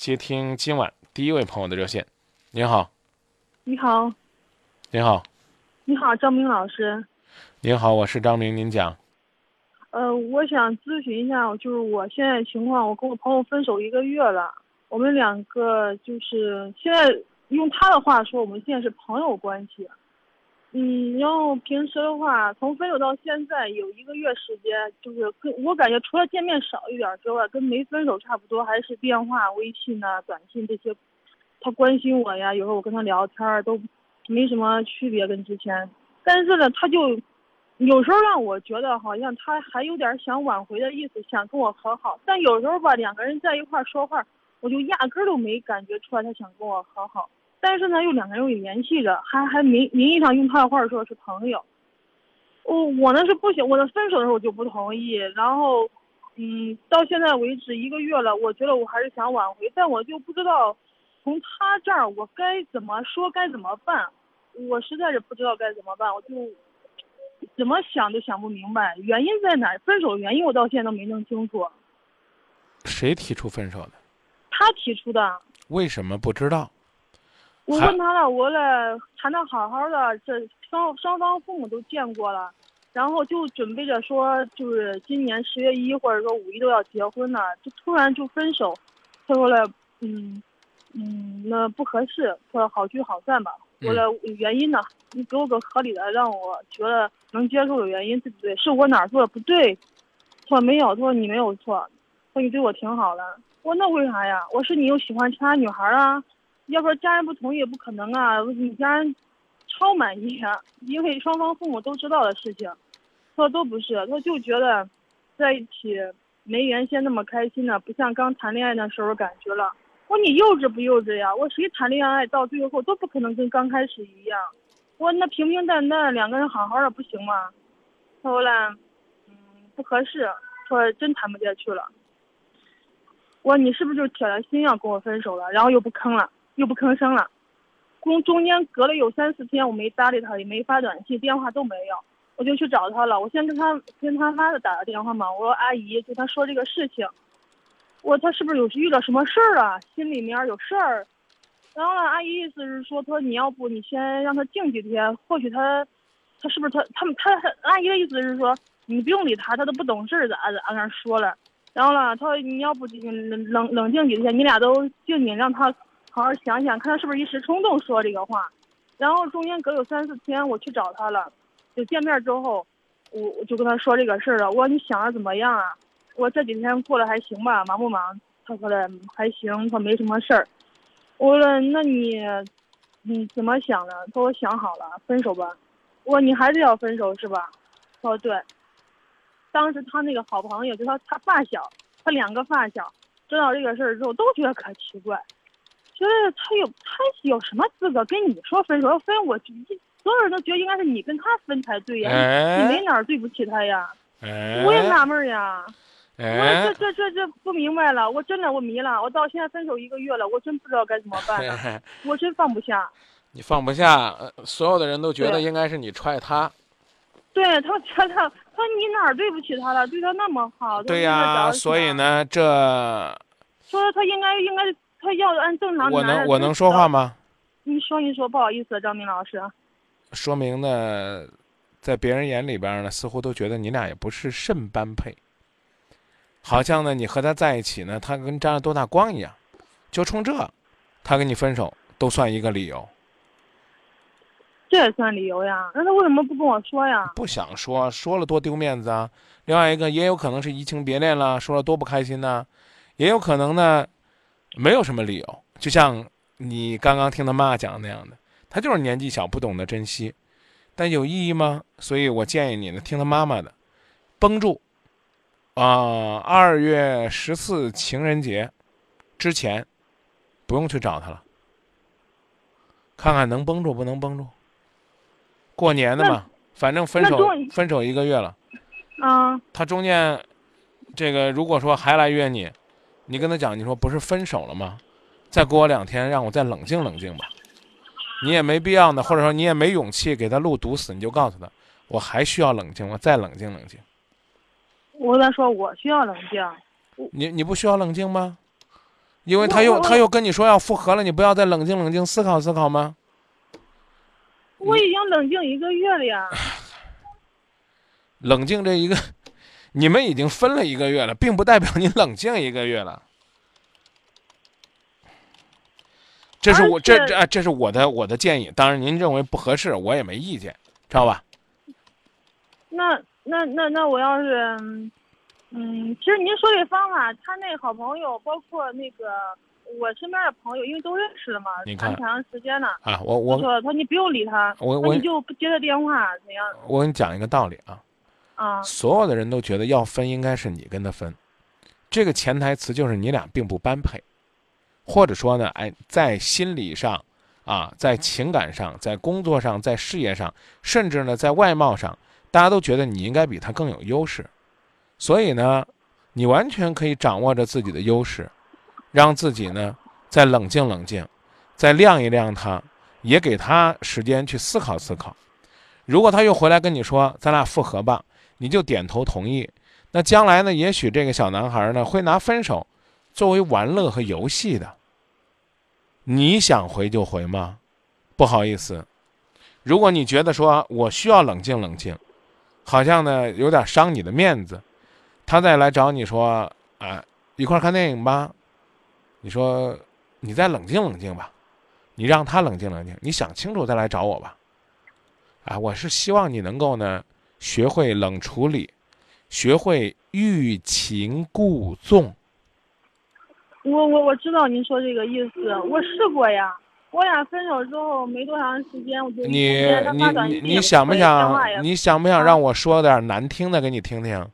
接听今晚第一位朋友的热线。您好，你好，您好，你好，张明老师。您好，我是张明，您讲。呃，我想咨询一下，就是我现在情况，我跟我朋友分手一个月了，我们两个就是现在用他的话说，我们现在是朋友关系。嗯，然后平时的话，从分手到现在有一个月时间，就是跟我感觉除了见面少一点之外，跟没分手差不多，还是电话、微信呐、短信这些，他关心我呀，有时候我跟他聊天儿都没什么区别跟之前，但是呢，他就。有时候让我觉得好像他还有点想挽回的意思，想跟我和好。但有时候吧，两个人在一块说话，我就压根儿都没感觉出来他想跟我和好。但是呢，又两个人又联系着，还还名名义上用他的话说是朋友。我我呢是不行，我的分手的时候我就不同意。然后，嗯，到现在为止一个月了，我觉得我还是想挽回，但我就不知道从他这儿我该怎么说，该怎么办。我实在是不知道该怎么办，我就。怎么想都想不明白，原因在哪？分手原因我到现在都没弄清楚。谁提出分手的？他提出的。为什么不知道？我问他了，我俩谈的好好的，这双双方父母都见过了，然后就准备着说，就是今年十月一或者说五一都要结婚了，就突然就分手。他说了，嗯嗯，那不合适，说好聚好散吧。我的原因呢？你给我个合理的，让我觉得能接受的原因，对不对？是我哪做的不对？他说没有，他说你没有错，说你对我挺好的。我那为啥呀？我是你又喜欢其他女孩啊？要说家人不同意也不可能啊！你家人超满意，因为双方父母都知道的事情。他说都不是，他就觉得在一起没原先那么开心了，不像刚谈恋爱那时候感觉了。我说你幼稚不幼稚呀？我谁谈恋爱到最后都不可能跟刚开始一样。我那平平淡淡两个人好好的不行吗？他后来，嗯，不合适，说真谈不下去了。我说你是不是就铁了心要跟我分手了？然后又不吭了，又不吭声了。中中间隔了有三四天，我没搭理他，也没发短信，电话都没有。我就去找他了。我先跟他跟他妈的打个电话嘛。我说阿姨，就他说这个事情。我他是不是有遇到什么事儿了？心里面有事儿，然后呢？阿姨意思是说，他说你要不你先让他静几天，或许他，他是不是他他们他阿姨的意思是说，你不用理他，他都不懂事儿咋咋那说了。然后呢，他说你要不冷冷冷静几天，你俩都静静，让他好好想想，看他是不是一时冲动说这个话。然后中间隔有三四天，我去找他了，就见面之后，我我就跟他说这个事儿了。我说你想的怎么样啊？我这几天过得还行吧？忙不忙？他说的还行，他没什么事儿。我说那你，你怎么想的？他说我想好了，分手吧。我说你还是要分手是吧？他说对。当时他那个好朋友，就他他发小，他两个发小知道这个事儿之后，都觉得可奇怪，觉得他有他有什么资格跟你说分手？要分我，所有人都觉得应该是你跟他分才对呀，你没哪儿对不起他呀？我也纳闷呀。我这这这这不明白了，我真的我迷了，我到现在分手一个月了，我真不知道该怎么办了，我真放不下。你放不下，所有的人都觉得应该是你踹他。对他觉得，他说你哪儿对不起他了？对他那么好。对呀，所以呢，这。说他应该应该他要按正常。我能我能说话吗？你说你说，不好意思，张明老师。说明呢，在别人眼里边呢，似乎都觉得你俩也不是甚般配。好像呢，你和他在一起呢，他跟沾了多大光一样，就冲这，他跟你分手都算一个理由。这也算理由呀？那他为什么不跟我说呀？不想说，说了多丢面子啊。另外一个也有可能是移情别恋了，说了多不开心呢。也有可能呢，没有什么理由。就像你刚刚听他妈讲的那样的，他就是年纪小，不懂得珍惜。但有意义吗？所以我建议你呢，听他妈妈的，绷住。啊，二月十四情人节之前，不用去找他了。看看能绷住不能绷住。过年的嘛，反正分手分手一个月了。啊。他中间，这个如果说还来约你，你跟他讲，你说不是分手了吗？再过我两天，让我再冷静冷静吧。你也没必要呢，或者说你也没勇气给他路堵死，你就告诉他，我还需要冷静，我再冷静冷静。我跟他说，我需要冷静。你你不需要冷静吗？因为他又他又跟你说要复合了，你不要再冷静冷静思考思考吗？我已经冷静一个月了呀。冷静这一个，你们已经分了一个月了，并不代表你冷静一个月了。这是我这这啊这是我的我的建议，当然您认为不合适，我也没意见，知道吧？那那那那我要是，嗯嗯，其实您说这方法，他那好朋友，包括那个我身边的朋友，因为都认识了嘛，你看谈挺长时间了。啊，我我我说他你不用理他，我你就不接他电话怎样我跟你讲一个道理啊，所有的人都觉得要分应该是你跟他分，这个潜台词就是你俩并不般配，或者说呢，哎，在心理上啊，在情感上，在工作上，在事业上，甚至呢，在外貌上，大家都觉得你应该比他更有优势，所以呢，你完全可以掌握着自己的优势，让自己呢再冷静冷静，再晾一晾他，也给他时间去思考思考。如果他又回来跟你说咱俩复合吧，你就点头同意。那将来呢，也许这个小男孩呢会拿分手作为玩乐和游戏的。你想回就回吗？不好意思，如果你觉得说我需要冷静冷静，好像呢有点伤你的面子，他再来找你说啊一块看电影吧，你说你再冷静冷静吧，你让他冷静冷静，你想清楚再来找我吧。啊，我是希望你能够呢学会冷处理，学会欲擒故纵。我我我知道您说这个意思，我试过呀。我俩分手之后没多长时间，我就你你你你想不想？也你想不想啊让我说点难听的给你听听？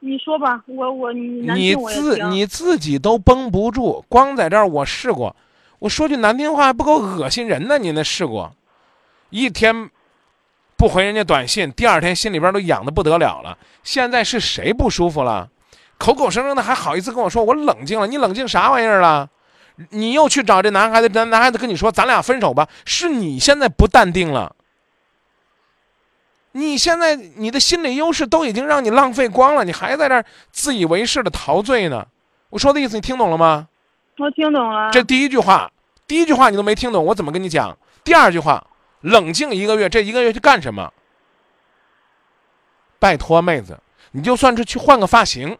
你说吧，我我你我也听。自你自己都绷不住，光在这儿我试过，我说句难听话还不够恶心人呢。你那试过，一天不回人家短信，第二天心里边都痒的不得了了。现在是谁不舒服了？口口声声的还好意思跟我说我冷静了？你冷静啥玩意儿了？你又去找这男孩子，男男孩子跟你说咱俩分手吧，是你现在不淡定了。你现在你的心理优势都已经让你浪费光了，你还在这儿自以为是的陶醉呢。我说的意思你听懂了吗？我听懂了。这第一句话，第一句话你都没听懂，我怎么跟你讲？第二句话，冷静一个月，这一个月去干什么？拜托妹子，你就算是去换个发型，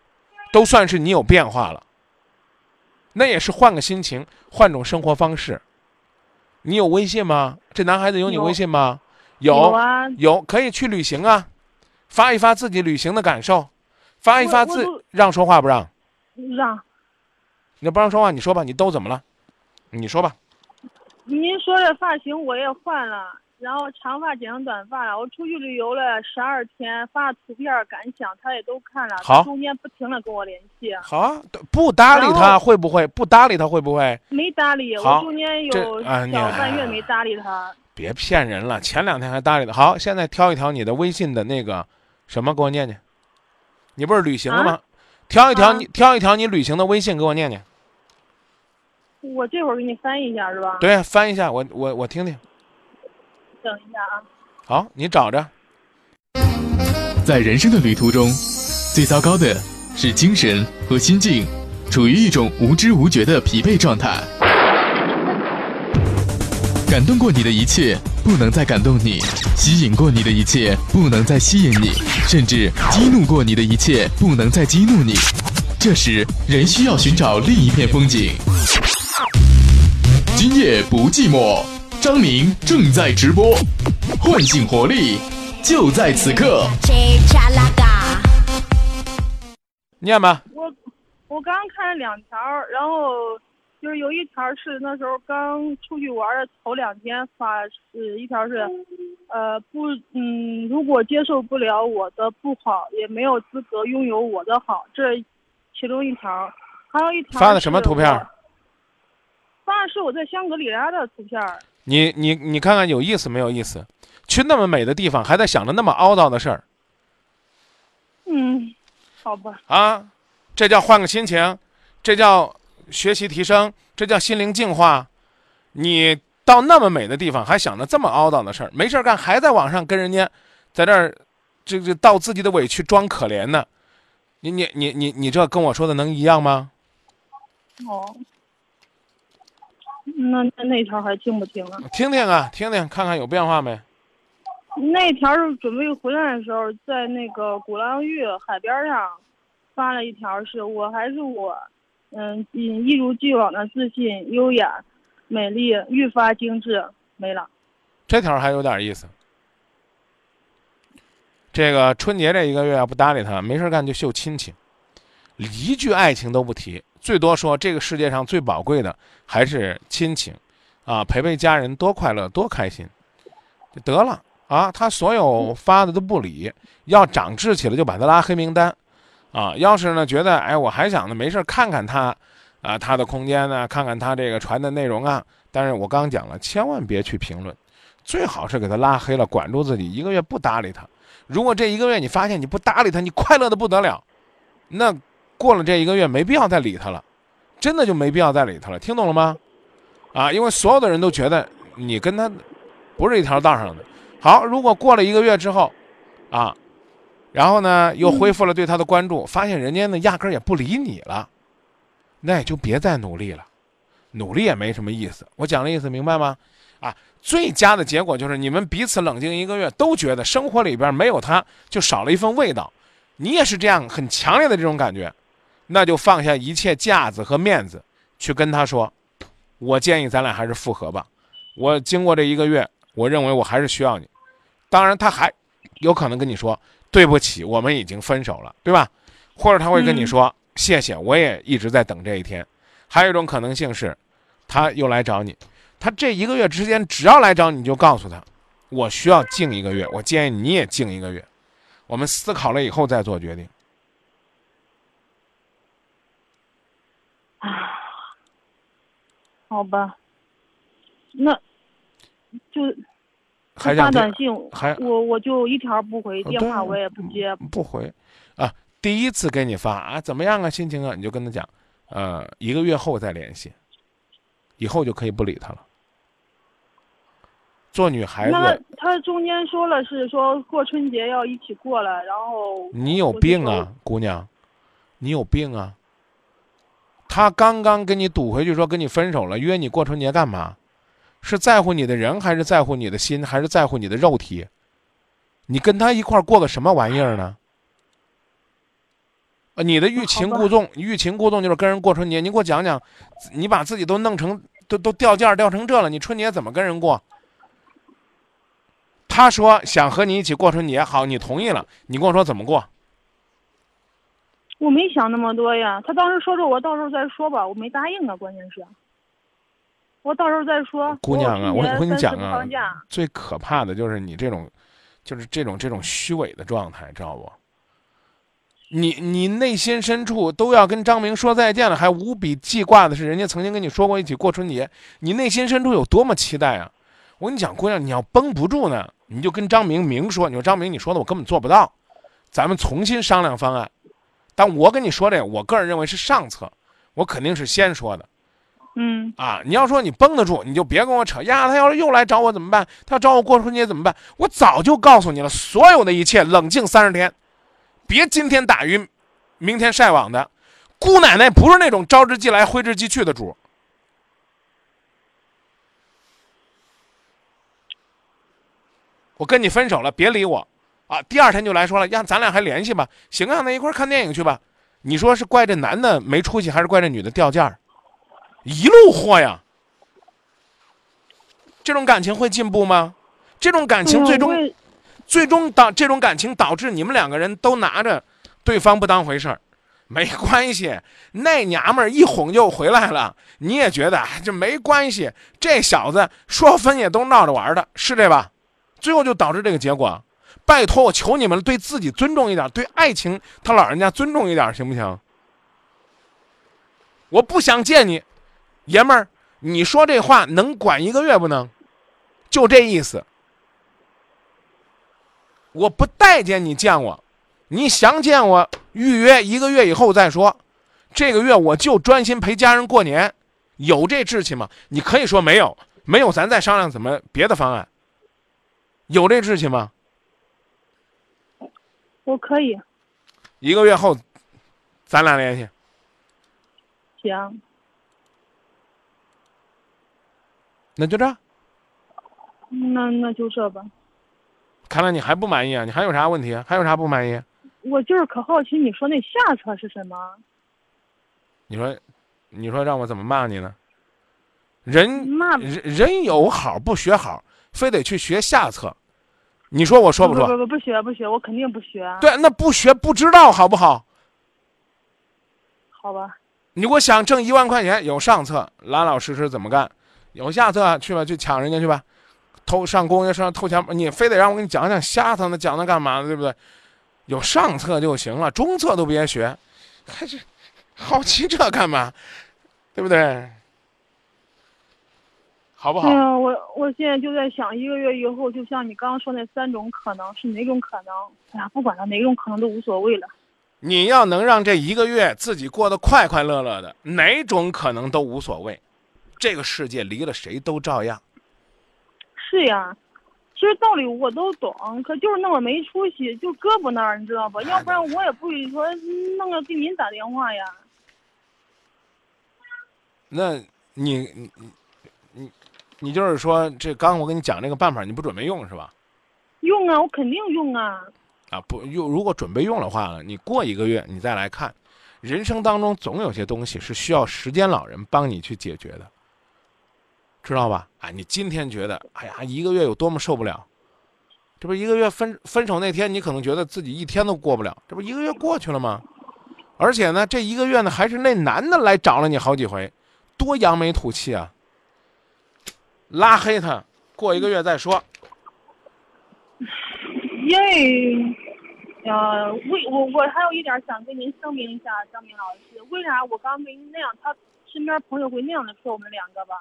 都算是你有变化了。那也是换个心情，换种生活方式。你有微信吗？这男孩子有你微信吗？有啊，有可以去旅行啊，发一发自己旅行的感受，发一发自让说话不让？让你不让说话，你说吧，你都怎么了？你说吧。您说这发型我也换了，然后长发剪成短发了。我出去旅游了十二天，发图片感想他也都看了。好中间不停的跟我联系，好啊，不搭理他会不会？不搭理他会不会？没搭理。我中间有这啊你小半月没搭理他。别骗人了，前两天还搭理他。好，现在挑一挑你的微信的那个什么，给我念念。你不是旅行了吗？挑一挑啊你挑一挑你旅行的微信给我念念。我这会儿给你翻译一下是吧？对，翻一下，我我我听听。等一下啊。好，你找着。在人生的旅途中，最糟糕的是精神和心境处于一种无知无觉的疲惫状态。感动过你的一切不能再感动你，吸引过你的一切不能再吸引你，甚至激怒过你的一切不能再激怒你。这时，人需要寻找另一片风景。今夜不寂寞，张明正在直播，唤醒活力，就在此刻。念吧。我我刚看了两条，然后就是有一条是那时候刚出去玩的头两天发，呃，一条是，呃不，嗯，如果接受不了我的不好，也没有资格拥有我的好，这其中一条，还有一条发的什么图片儿我？发的是我在香格里拉的图片儿。你你你看看有意思没有意思？去那么美的地方，还在想着那么唠叨的事儿嗯，好吧，啊？这叫换个心情，这叫学习提升，这叫心灵净化。你到那么美的地方，还想着这么唠叨的事儿，没事干，还在网上跟人家在这儿这这道自己的委屈，装可怜呢。你你你你你这跟我说的能一样吗？哦，那那那条还听不听啊？听听啊，听听看看有变化没？那条是准备回来的时候，在那个鼓浪屿海边上发了一条，是我还是我，嗯，一如既往的自信、优雅、美丽，愈发精致，没了。这条还有点意思。这个春节这一个月要不搭理他，没事干就秀亲情，一句爱情都不提，最多说这个世界上最宝贵的还是亲情，啊，陪陪家人多快乐多开心，就得了啊。他所有发的都不理，要长志气了就把他拉黑名单，啊，要是呢觉得哎我还想呢没事看看他，啊他的空间呢，看看他这个传的内容啊，但是我刚讲了，千万别去评论，最好是给他拉黑了，管住自己，一个月不搭理他。如果这一个月你发现你不搭理他，你快乐的不得了，那过了这一个月没必要再理他了，真的就没必要再理他了，听懂了吗？啊，因为所有的人都觉得你跟他不是一条道上的。好，如果过了一个月之后，啊，然后呢又恢复了对他的关注，发现人家呢压根儿也不理你了，那也就别再努力了，努力也没什么意思。我讲的意思明白吗？啊。最佳的结果就是你们彼此冷静一个月，都觉得生活里边没有他就少了一份味道。你也是这样很强烈的这种感觉，那就放下一切架子和面子，去跟他说：“我建议咱俩还是复合吧。我经过这一个月，我认为我还是需要你。当然，他还有可能跟你说对不起，我们已经分手了，对吧？或者他会跟你说谢谢，我也一直在等这一天。还有一种可能性是，他又来找你。”他这一个月之间，只要来找你就告诉他，我需要静一个月。我建议你也静一个月，我们思考了以后再做决定。啊，好吧，那就还发短信，还我我就一条不回，电话我也不接，不回啊。第一次给你发啊，怎么样啊，心情啊，你就跟他讲，呃，一个月后再联系，以后就可以不理他了。做女孩子，那他中间说了是说过春节要一起过了，然后你有病啊，姑娘，你有病啊！他刚刚跟你赌回去说跟你分手了，约你过春节干嘛？是在乎你的人，还是在乎你的心，还是在乎你的肉体？你跟他一块过个什么玩意儿呢？啊，你的欲擒故纵，欲擒故纵就是跟人过春节。你给我讲讲，你把自己都弄成都都掉价掉成这了，你春节怎么跟人过？他说想和你一起过春节，好，你同意了。你跟我说怎么过？我没想那么多呀。他当时说着我到时候再说吧，我没答应啊。关键是，我到时候再说。姑娘啊，我我跟你讲啊，最可怕的就是你这种，就是这种这种虚伪的状态，知道不？你你内心深处都要跟张明说再见了，还无比记挂的是人家曾经跟你说过一起过春节，你内心深处有多么期待啊！我跟你讲，姑娘，你要绷不住呢。你就跟张明明说，你说张明，你说的我根本做不到，咱们重新商量方案。但我跟你说这个，我个人认为是上策，我肯定是先说的。嗯啊，你要说你绷得住，你就别跟我扯呀。他要是又来找我怎么办？他要找我过春节怎么办？我早就告诉你了，所有的一切冷静三十天，别今天打鱼，明天晒网的。姑奶奶不是那种招之即来挥之即去的主。我跟你分手了，别理我，啊！第二天就来说了，呀，咱俩还联系吧？行啊，那一块看电影去吧。你说是怪这男的没出息，还是怪这女的掉价一路货呀！这种感情会进步吗？这种感情最终，最终导这种感情导致你们两个人都拿着对方不当回事儿，没关系，那娘们儿一哄就回来了，你也觉得这没关系，这小子说分也都闹着玩的，是这吧？最后就导致这个结果，拜托我求你们了，对自己尊重一点，对爱情他老人家尊重一点，行不行？我不想见你，爷们儿，你说这话能管一个月不能？就这意思。我不待见你见我，你想见我预约一个月以后再说，这个月我就专心陪家人过年，有这志气吗？你可以说没有，没有咱再商量怎么别的方案。有这志气吗？我可以。一个月后，咱俩联系。行。那就这。那那就这吧。看来你还不满意啊？你还有啥问题？还有啥不满意？我就是可好奇，你说那下策是什么？你说，你说让我怎么骂你呢？人骂人人有好不学好，非得去学下策。你说我说不说？不不不学不学，我肯定不学。对，那不学不知道好不好？好吧。你给我想挣一万块钱，有上策，老老实实怎么干；有下策，去吧，去抢人家去吧。偷上公家上偷钱，你非得让我给你讲讲下策呢？讲那干嘛呢？对不对？有上策就行了，中策都别学，还是好奇这干嘛？对不对？好不好？哎呀，我我现在就在想，一个月以后，就像你刚刚说那三种可能是哪种可能？哎呀，不管了，哪种可能都无所谓了。你要能让这一个月自己过得快快乐乐的，哪种可能都无所谓。这个世界离了谁都照样。是呀，其实道理我都懂，可就是那么没出息，就胳膊那儿，你知道吧？要不然我也不会说弄个给您打电话呀。那你你就是说，这刚我跟你讲这个办法，你不准备用是吧？用啊，我肯定用啊。啊，不用，如果准备用的话，你过一个月你再来看，人生当中总有些东西是需要时间老人帮你去解决的。知道吧？啊，你今天觉得，哎呀，一个月有多么受不了？这不一个月分分手那天，你可能觉得自己一天都过不了。这不一个月过去了吗？而且呢，这一个月呢，还是那男的来找了你好几回，多扬眉吐气啊！拉黑他，过一个月再说。因为，呃，为我我还有一点想跟您声明一下，张明老师，为啥我刚跟您那样，他身边朋友会那样的说我们两个吧？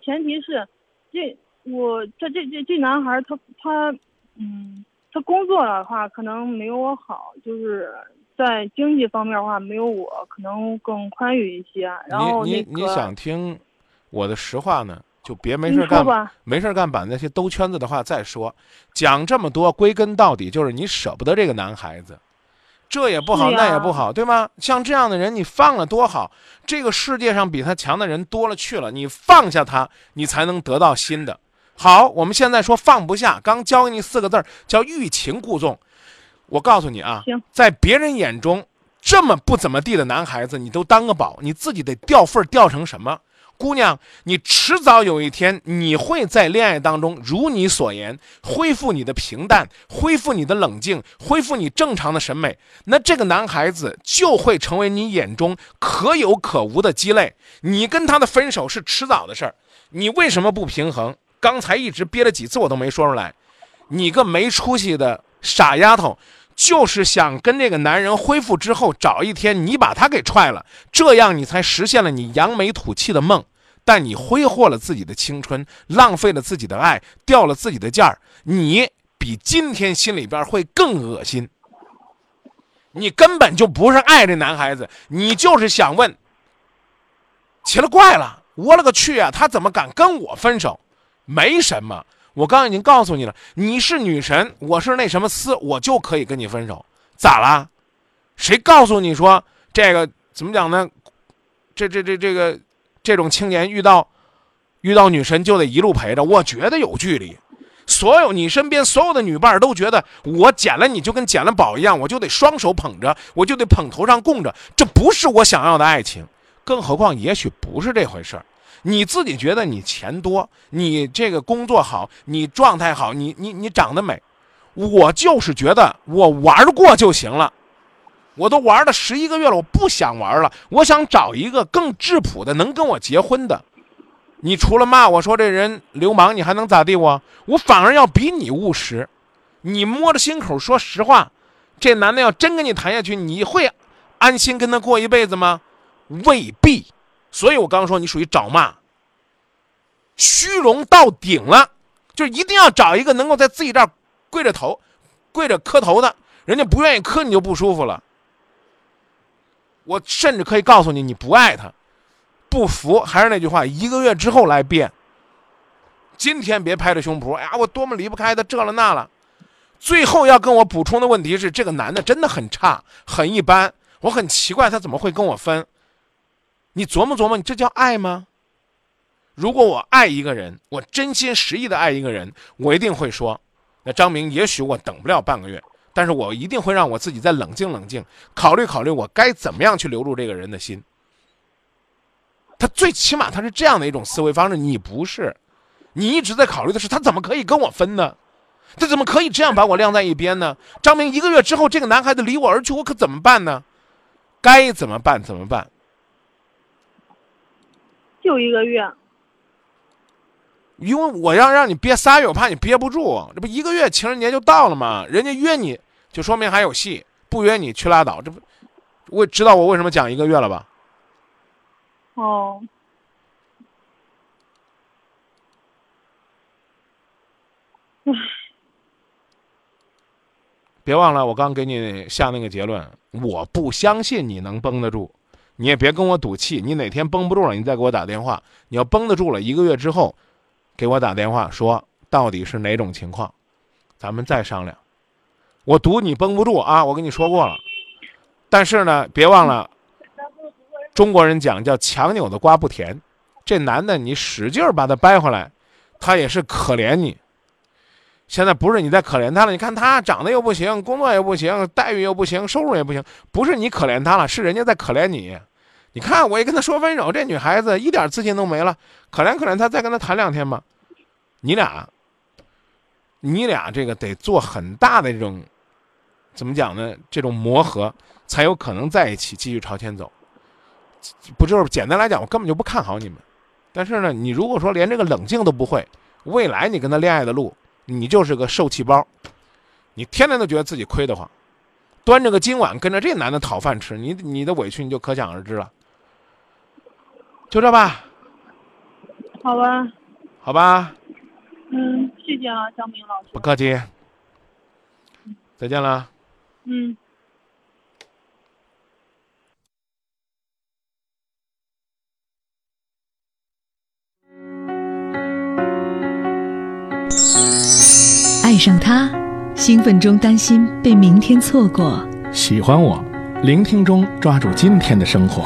前提是，这我这这这这男孩他他嗯，他工作的话可能没有我好，就是在经济方面的话没有我可能更宽裕一些。然后你你你想听我的实话呢，就别没事干，没事干把那些兜圈子的话再说。讲这么多，归根到底就是你舍不得这个男孩子。这也不好，那也不好，对吗？像这样的人，你放了多好？这个世界上比他强的人多了去了，你放下他，你才能得到新的。好，我们现在说放不下，刚教给你四个字儿，叫欲擒故纵。我告诉你啊，在别人眼中这么不怎么地的男孩子，你都当个宝，你自己得掉份儿掉成什么？姑娘，你迟早有一天，你会在恋爱当中如你所言，恢复你的平淡，恢复你的冷静，恢复你正常的审美。那这个男孩子就会成为你眼中可有可无的鸡肋。你跟他的分手是迟早的事儿。你为什么不平衡？刚才一直憋了几次，我都没说出来。你个没出息的傻丫头，就是想跟这个男人恢复之后，找一天你把他给踹了，这样你才实现了你扬眉吐气的梦。但你挥霍了自己的青春，浪费了自己的爱，掉了自己的价儿，你比今天心里边会更恶心。你根本就不是爱这男孩子，你就是想问。奇了怪了，我勒个去啊！他怎么敢跟我分手？没什么，我刚刚已经告诉你了，你是女神，我是那什么司，我就可以跟你分手。咋啦？谁告诉你说这个怎么讲呢？这这这这个。这种青年遇到，遇到女神就得一路陪着，我觉得有距离。所有你身边所有的女伴都觉得我捡了你就跟捡了宝一样，我就得双手捧着，我就得捧头上供着，这不是我想要的爱情。更何况，也许不是这回事儿。你自己觉得你钱多，你这个工作好，你状态好，你你你长得美，我就是觉得我玩过就行了。我都玩了十一个月了，我不想玩了。我想找一个更质朴的，能跟我结婚的。你除了骂我说这人流氓，你还能咋地？我我反而要比你务实。你摸着心口说实话，这男的要真跟你谈下去，你会安心跟他过一辈子吗？未必。所以我刚说你属于找骂，虚荣到顶了，就一定要找一个能够在自己这儿跪着头、跪着磕头的，人家不愿意磕你就不舒服了。我甚至可以告诉你，你不爱他，不服，还是那句话，一个月之后来变。今天别拍着胸脯，哎呀，我多么离不开他，这了那了。最后要跟我补充的问题是，这个男的真的很差，很一般，我很奇怪他怎么会跟我分。你琢磨琢磨，你这叫爱吗？如果我爱一个人，我真心实意的爱一个人，我一定会说，那张明，也许我等不了半个月，但是我一定会让我自己再冷静冷静，考虑考虑我该怎么样去留住这个人的心。他最起码他是这样的一种思维方式，你不是，你一直在考虑的是他怎么可以跟我分呢？他怎么可以这样把我晾在一边呢？张明一个月之后，这个男孩子离我而去，我可怎么办呢？该怎么办？怎么办？就一个月。因为我要让你憋仨月，我怕你憋不住。这不一个月情人节就到了吗？人家约你就说明还有戏，不约你去拉倒。这不，我知道我为什么讲一个月了吧？哦。唉。别忘了，我刚给你下那个结论，我不相信你能绷得住。你也别跟我赌气，你哪天绷不住了，你再给我打电话。你要绷得住了，一个月之后。给我打电话说到底是哪种情况，咱们再商量。我赌你绷不住啊！我跟你说过了，但是呢，别忘了，中国人讲叫强扭的瓜不甜。这男的你使劲把他掰回来，他也是可怜你。现在不是你在可怜他了，你看他长得又不行，工作又不行，待遇又不行，收入也不行，不是你可怜他了，是人家在可怜你。你看，我一跟他说分手，这女孩子一点自信都没了，可怜可怜他，再跟他谈两天吧。你俩，你俩这个得做很大的这种，怎么讲呢？这种磨合才有可能在一起继续朝前走。不就是简单来讲，我根本就不看好你们。但是呢，你如果说连这个冷静都不会，未来你跟他恋爱的路，你就是个受气包。你天天都觉得自己亏得慌，端着个金碗跟着这男的讨饭吃，你你的委屈你就可想而知了。就这吧，好吧，好吧，嗯，谢谢啊，张明老师，不客气，再见了，嗯。爱上他，兴奋中担心被明天错过；喜欢我，聆听中抓住今天的生活。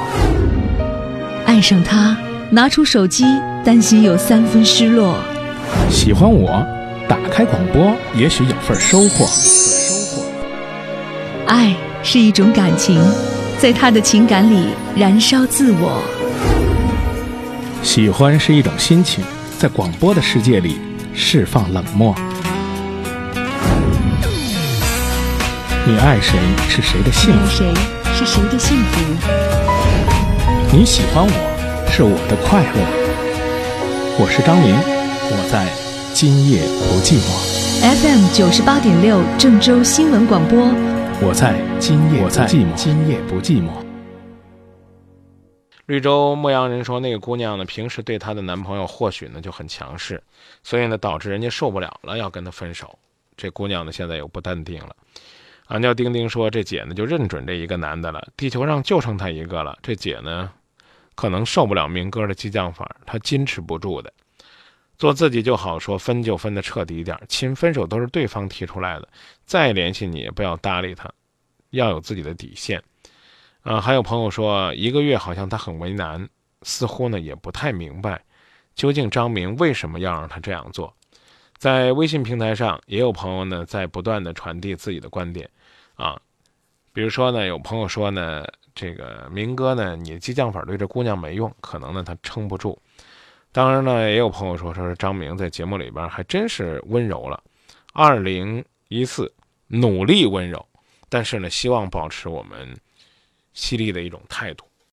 爱上他，拿出手机，担心有三分失落。喜欢我，打开广播，也许有份收获。收获。爱是一种感情，在他的情感里燃烧自我。喜欢是一种心情，在广播的世界里释放冷漠。你爱谁是谁的幸福？谁是谁的幸福？你喜欢我是我的快乐，我是张明，我在今夜不寂寞。FM 九十八点六郑州新闻广播，我在今夜不寂寞。今夜不寂寞。绿洲牧羊人说，那个姑娘呢，平时对她的男朋友或许呢就很强势，所以呢导致人家受不了了，要跟她分手。这姑娘呢现在又不淡定了。俺叫丁丁说，这姐呢就认准这一个男的了，地球上就剩他一个了。这姐呢。可能受不了明哥的激将法，他矜持不住的。做自己就好，说分就分的彻底一点。亲，分手都是对方提出来的，再联系你也不要搭理他，要有自己的底线。啊，还有朋友说一个月好像他很为难，似乎呢也不太明白，究竟张明为什么要让他这样做。在微信平台上也有朋友呢在不断的传递自己的观点，啊，比如说呢有朋友说呢。这个明哥呢，你激将法对这姑娘没用，可能呢他撑不住。当然呢，也有朋友说，说是张明在节目里边还真是温柔了。二零一四努力温柔，但是呢，希望保持我们犀利的一种态度。